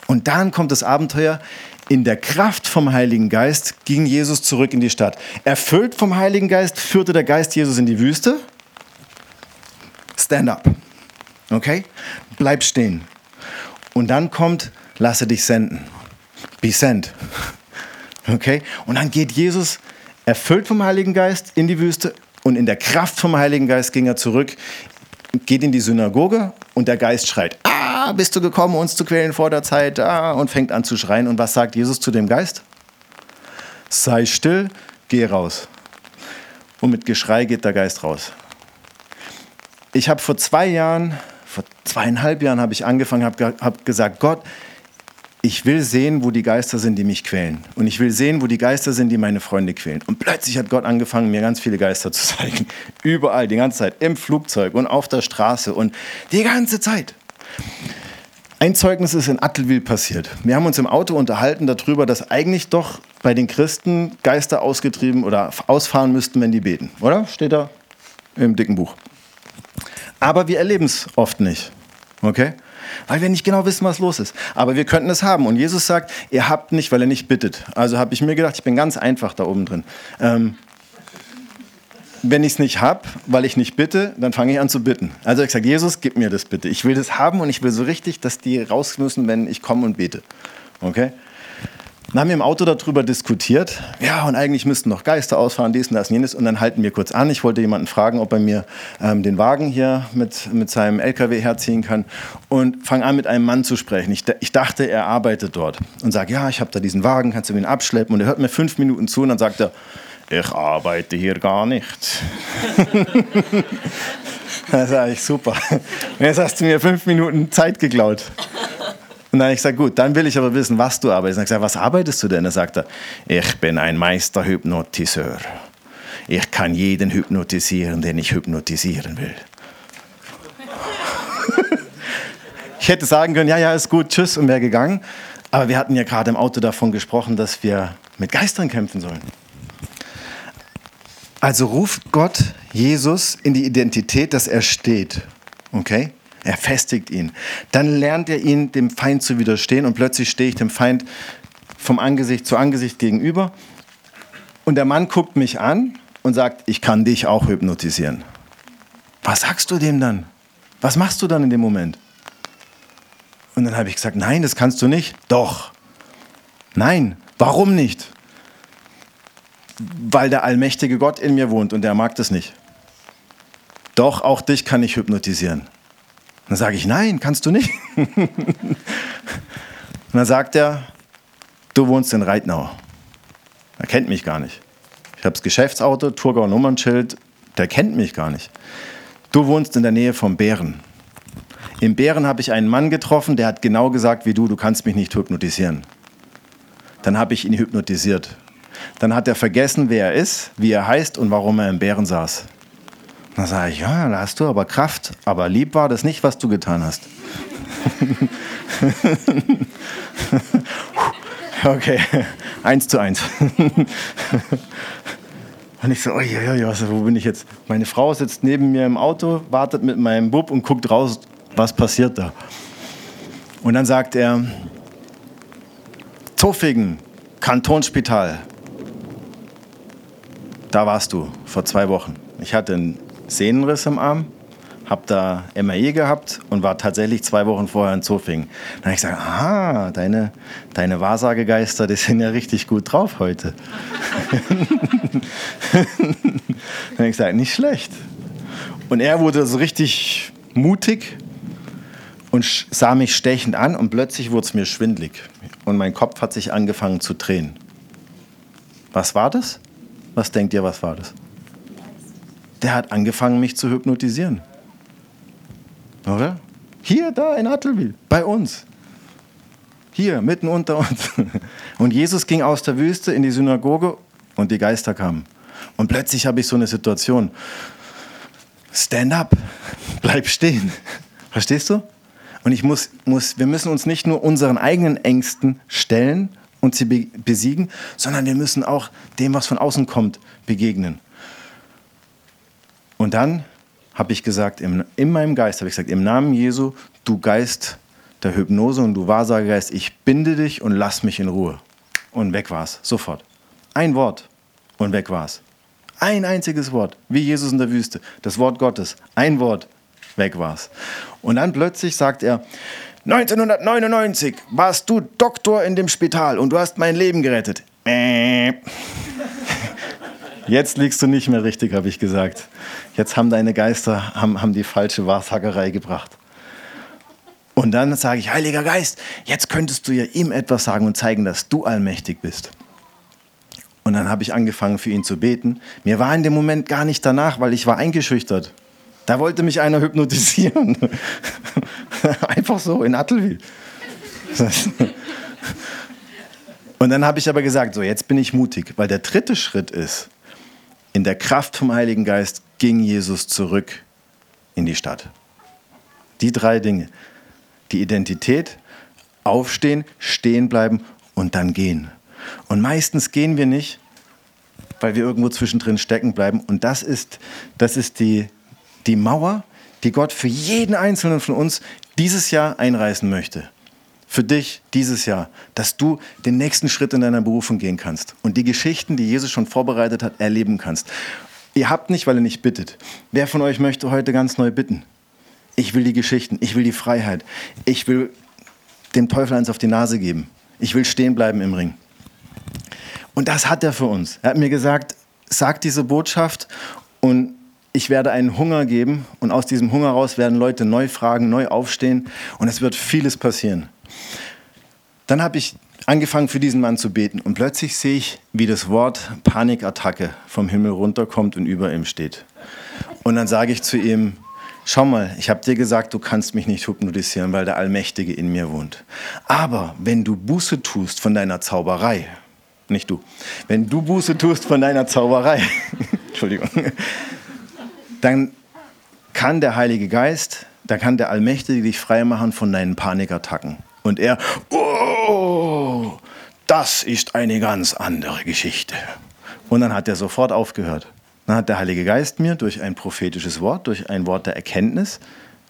Speaker 1: Und dann kommt das Abenteuer. In der Kraft vom Heiligen Geist ging Jesus zurück in die Stadt. Erfüllt vom Heiligen Geist führte der Geist Jesus in die Wüste. Stand up. Okay? Bleib stehen. Und dann kommt, lasse dich senden. Be sent. Okay? Und dann geht Jesus, erfüllt vom Heiligen Geist, in die Wüste. Und in der Kraft vom Heiligen Geist ging er zurück, geht in die Synagoge und der Geist schreit, ah, bist du gekommen, uns zu quälen vor der Zeit, ah, und fängt an zu schreien. Und was sagt Jesus zu dem Geist? Sei still, geh raus. Und mit Geschrei geht der Geist raus. Ich habe vor zwei Jahren, vor zweieinhalb Jahren habe ich angefangen, habe hab gesagt, Gott, ich will sehen, wo die Geister sind, die mich quälen. Und ich will sehen, wo die Geister sind, die meine Freunde quälen. Und plötzlich hat Gott angefangen, mir ganz viele Geister zu *laughs* zeigen. Überall, die ganze Zeit. Im Flugzeug und auf der Straße und die ganze Zeit. Ein Zeugnis ist in Attelwil passiert. Wir haben uns im Auto unterhalten darüber, dass eigentlich doch bei den Christen Geister ausgetrieben oder ausfahren müssten, wenn die beten. Oder? Steht da im dicken Buch. Aber wir erleben es oft nicht. Okay? Weil wir nicht genau wissen, was los ist. Aber wir könnten es haben. Und Jesus sagt, ihr habt nicht, weil er nicht bittet. Also habe ich mir gedacht, ich bin ganz einfach da oben drin. Ähm, wenn ich es nicht habe, weil ich nicht bitte, dann fange ich an zu bitten. Also ich sage, Jesus, gib mir das bitte. Ich will das haben und ich will so richtig, dass die raus müssen, wenn ich komme und bete. Okay? Dann haben wir im Auto darüber diskutiert. Ja, und eigentlich müssten noch Geister ausfahren, dies und das und jenes. Und dann halten wir kurz an. Ich wollte jemanden fragen, ob er mir ähm, den Wagen hier mit, mit seinem LKW herziehen kann. Und fange an, mit einem Mann zu sprechen. Ich, ich dachte, er arbeitet dort. Und sage, ja, ich habe da diesen Wagen, kannst du ihn abschleppen? Und er hört mir fünf Minuten zu und dann sagt er, ich arbeite hier gar nicht. da sage ich, super. Jetzt hast du mir fünf Minuten Zeit geklaut. Und dann habe ich gesagt, gut, dann will ich aber wissen, was du arbeitest. Und ich gesagt, was arbeitest du denn? Er sagte, ich bin ein Meisterhypnotiseur. Ich kann jeden hypnotisieren, den ich hypnotisieren will. *laughs* ich hätte sagen können, ja, ja, ist gut, tschüss und wäre gegangen. Aber wir hatten ja gerade im Auto davon gesprochen, dass wir mit Geistern kämpfen sollen. Also ruft Gott Jesus in die Identität, dass er steht. Okay? Er festigt ihn. Dann lernt er ihn, dem Feind zu widerstehen und plötzlich stehe ich dem Feind vom Angesicht zu Angesicht gegenüber. Und der Mann guckt mich an und sagt, ich kann dich auch hypnotisieren. Was sagst du dem dann? Was machst du dann in dem Moment? Und dann habe ich gesagt, nein, das kannst du nicht. Doch. Nein, warum nicht? Weil der allmächtige Gott in mir wohnt und der mag das nicht. Doch, auch dich kann ich hypnotisieren. Dann sage ich, nein, kannst du nicht. *laughs* Und dann sagt er, du wohnst in Reitnau. Er kennt mich gar nicht. Ich habe das Geschäftsauto, Thurgau Nummernschild, der kennt mich gar nicht. Du wohnst in der Nähe vom Bären. Im Bären habe ich einen Mann getroffen, der hat genau gesagt wie du, du kannst mich nicht hypnotisieren. Dann habe ich ihn hypnotisiert. Dann hat er vergessen, wer er ist, wie er heißt und warum er im Bären saß. Dann sage ich, ja, da hast du aber Kraft, aber lieb war das nicht, was du getan hast. *laughs* okay, eins zu eins. Und ich so, oh, ja, ja, wo bin ich jetzt? Meine Frau sitzt neben mir im Auto, wartet mit meinem Bub und guckt raus, was passiert da. Und dann sagt er, Zofingen, Kantonsspital. Da warst du vor zwei Wochen. Ich hatte einen Sehnenriss im Arm, habe da MAE gehabt und war tatsächlich zwei Wochen vorher in Zofingen. Dann habe ich gesagt, aha, deine, deine Wahrsagegeister, die sind ja richtig gut drauf heute. *laughs* dann habe ich gesagt, nicht schlecht. Und er wurde so richtig mutig und sah mich stechend an und plötzlich wurde es mir schwindlig und mein Kopf hat sich angefangen zu drehen. Was war das? Was denkt ihr, was war das? Der hat angefangen, mich zu hypnotisieren. Oder? Hier, da in Attelwil, bei uns. Hier, mitten unter uns. *laughs* Und Jesus ging aus der Wüste in die Synagoge und die Geister kamen. Und plötzlich habe ich so eine Situation. Stand up, *laughs* bleib stehen. *laughs* Verstehst du? Und ich muss, muss, wir müssen uns nicht nur unseren eigenen Ängsten stellen und sie besiegen, sondern wir müssen auch dem, was von außen kommt, begegnen. Und dann habe ich gesagt, in, in meinem Geist habe ich gesagt, im Namen Jesu, du Geist der Hypnose und du Wahrsagegeist, ich binde dich und lass mich in Ruhe. Und weg war es, sofort. Ein Wort und weg war es. Ein einziges Wort, wie Jesus in der Wüste. Das Wort Gottes, ein Wort, weg war es. Und dann plötzlich sagt er, 1999 warst du Doktor in dem Spital und du hast mein Leben gerettet. Äh. Jetzt liegst du nicht mehr richtig, habe ich gesagt. Jetzt haben deine Geister haben, haben die falsche Wahrsagerei gebracht. Und dann sage ich, Heiliger Geist, jetzt könntest du ja ihm etwas sagen und zeigen, dass du allmächtig bist. Und dann habe ich angefangen, für ihn zu beten. Mir war in dem Moment gar nicht danach, weil ich war eingeschüchtert. Da wollte mich einer hypnotisieren. *laughs* Einfach so in Attelwil. *laughs* Und dann habe ich aber gesagt, so jetzt bin ich mutig, weil der dritte Schritt ist, in der Kraft vom Heiligen Geist ging Jesus zurück in die Stadt. Die drei Dinge. Die Identität, aufstehen, stehen bleiben und dann gehen. Und meistens gehen wir nicht, weil wir irgendwo zwischendrin stecken bleiben. Und das ist, das ist die, die Mauer, die Gott für jeden Einzelnen von uns dieses Jahr einreißen möchte für dich dieses Jahr, dass du den nächsten Schritt in deiner Berufung gehen kannst und die Geschichten, die Jesus schon vorbereitet hat, erleben kannst. Ihr habt nicht, weil ihr nicht bittet. Wer von euch möchte heute ganz neu bitten? Ich will die Geschichten, ich will die Freiheit, ich will dem Teufel eins auf die Nase geben. Ich will stehen bleiben im Ring. Und das hat er für uns. Er hat mir gesagt, sag diese Botschaft und ich werde einen Hunger geben und aus diesem Hunger raus werden Leute neu fragen, neu aufstehen und es wird vieles passieren. Dann habe ich angefangen für diesen Mann zu beten und plötzlich sehe ich, wie das Wort Panikattacke vom Himmel runterkommt und über ihm steht. Und dann sage ich zu ihm, schau mal, ich habe dir gesagt, du kannst mich nicht hypnotisieren, weil der Allmächtige in mir wohnt. Aber wenn du Buße tust von deiner Zauberei, nicht du, wenn du Buße tust von deiner Zauberei, *laughs* Entschuldigung, dann kann der Heilige Geist, da kann der Allmächtige dich frei machen von deinen Panikattacken. Und er, oh, das ist eine ganz andere Geschichte. Und dann hat er sofort aufgehört. Dann hat der Heilige Geist mir durch ein prophetisches Wort, durch ein Wort der Erkenntnis,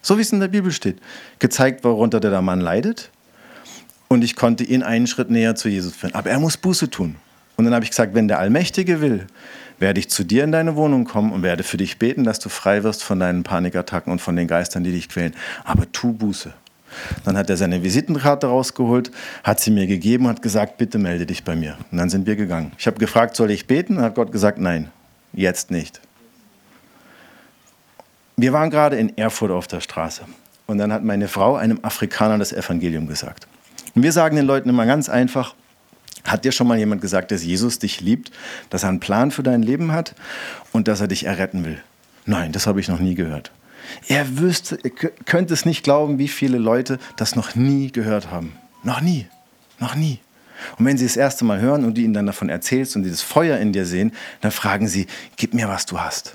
Speaker 1: so wie es in der Bibel steht, gezeigt, worunter der Mann leidet. Und ich konnte ihn einen Schritt näher zu Jesus führen. Aber er muss Buße tun. Und dann habe ich gesagt, wenn der Allmächtige will, werde ich zu dir in deine Wohnung kommen und werde für dich beten, dass du frei wirst von deinen Panikattacken und von den Geistern, die dich quälen. Aber tu Buße. Dann hat er seine Visitenkarte rausgeholt, hat sie mir gegeben, hat gesagt, bitte melde dich bei mir. Und dann sind wir gegangen. Ich habe gefragt, soll ich beten? Und hat Gott gesagt, nein, jetzt nicht. Wir waren gerade in Erfurt auf der Straße. Und dann hat meine Frau einem Afrikaner das Evangelium gesagt. Und wir sagen den Leuten immer ganz einfach, hat dir schon mal jemand gesagt, dass Jesus dich liebt, dass er einen Plan für dein Leben hat und dass er dich erretten will? Nein, das habe ich noch nie gehört. Er wüsste, könnte es nicht glauben, wie viele Leute das noch nie gehört haben. Noch nie. Noch nie. Und wenn sie das erste Mal hören und du ihnen dann davon erzählst und dieses Feuer in dir sehen, dann fragen sie, gib mir, was du hast.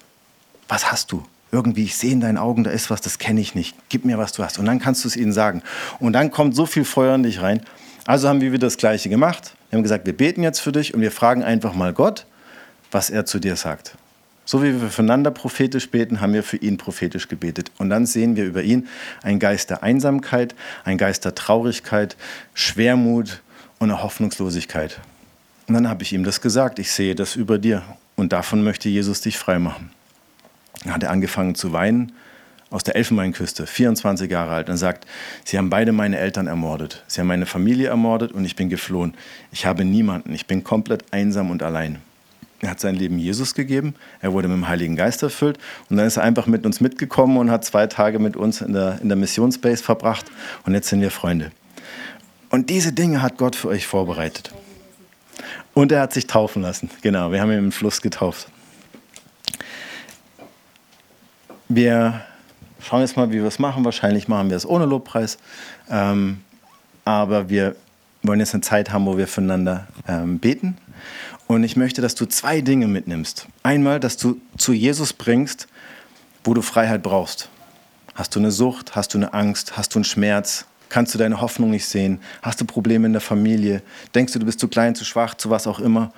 Speaker 1: Was hast du? Irgendwie, ich sehe in deinen Augen, da ist was, das kenne ich nicht. Gib mir, was du hast. Und dann kannst du es ihnen sagen. Und dann kommt so viel Feuer in dich rein. Also haben wir wieder das Gleiche gemacht. Wir haben gesagt, wir beten jetzt für dich und wir fragen einfach mal Gott, was er zu dir sagt. So wie wir füreinander prophetisch beten, haben wir für ihn prophetisch gebetet. Und dann sehen wir über ihn einen Geist der Einsamkeit, einen Geist der Traurigkeit, Schwermut und eine Hoffnungslosigkeit. Und dann habe ich ihm das gesagt, ich sehe das über dir und davon möchte Jesus dich freimachen. Dann hat er angefangen zu weinen, aus der Elfenbeinküste, 24 Jahre alt, und sagt, sie haben beide meine Eltern ermordet. Sie haben meine Familie ermordet und ich bin geflohen. Ich habe niemanden. Ich bin komplett einsam und allein. Er hat sein Leben Jesus gegeben, er wurde mit dem Heiligen Geist erfüllt und dann ist er einfach mit uns mitgekommen und hat zwei Tage mit uns in der, in der Missionsbase verbracht und jetzt sind wir Freunde. Und diese Dinge hat Gott für euch vorbereitet. Und er hat sich taufen lassen. Genau, wir haben ihn im Fluss getauft. Wir schauen jetzt mal, wie wir es machen. Wahrscheinlich machen wir es ohne Lobpreis. Ähm, aber wir wollen jetzt eine Zeit haben, wo wir füreinander ähm, beten. Und ich möchte, dass du zwei Dinge mitnimmst. Einmal, dass du zu Jesus bringst, wo du Freiheit brauchst. Hast du eine Sucht? Hast du eine Angst? Hast du einen Schmerz? Kannst du deine Hoffnung nicht sehen? Hast du Probleme in der Familie? Denkst du, du bist zu klein, zu schwach, zu was auch immer?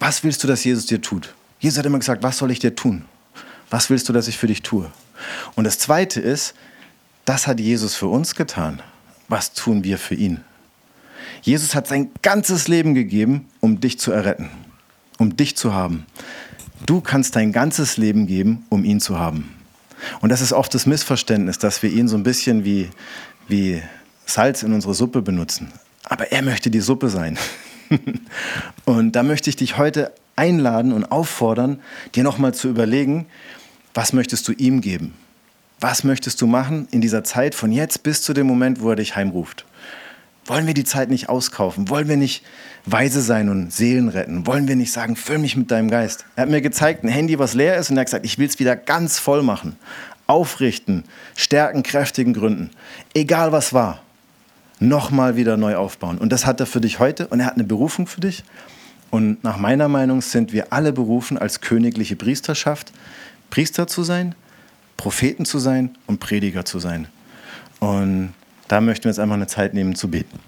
Speaker 1: Was willst du, dass Jesus dir tut? Jesus hat immer gesagt, was soll ich dir tun? Was willst du, dass ich für dich tue? Und das Zweite ist, das hat Jesus für uns getan. Was tun wir für ihn? Jesus hat sein ganzes Leben gegeben, um dich zu erretten, um dich zu haben. Du kannst dein ganzes Leben geben, um ihn zu haben. Und das ist oft das Missverständnis, dass wir ihn so ein bisschen wie, wie Salz in unsere Suppe benutzen. Aber er möchte die Suppe sein. *laughs* und da möchte ich dich heute einladen und auffordern, dir nochmal zu überlegen, was möchtest du ihm geben? Was möchtest du machen in dieser Zeit von jetzt bis zu dem Moment, wo er dich heimruft? Wollen wir die Zeit nicht auskaufen? Wollen wir nicht weise sein und Seelen retten? Wollen wir nicht sagen, füll mich mit deinem Geist? Er hat mir gezeigt, ein Handy, was leer ist, und er hat gesagt, ich will es wieder ganz voll machen. Aufrichten, stärken, kräftigen Gründen. Egal was war, nochmal wieder neu aufbauen. Und das hat er für dich heute und er hat eine Berufung für dich. Und nach meiner Meinung sind wir alle berufen, als königliche Priesterschaft Priester zu sein, Propheten zu sein und Prediger zu sein. Und da möchten wir jetzt einfach eine Zeit nehmen zu beten.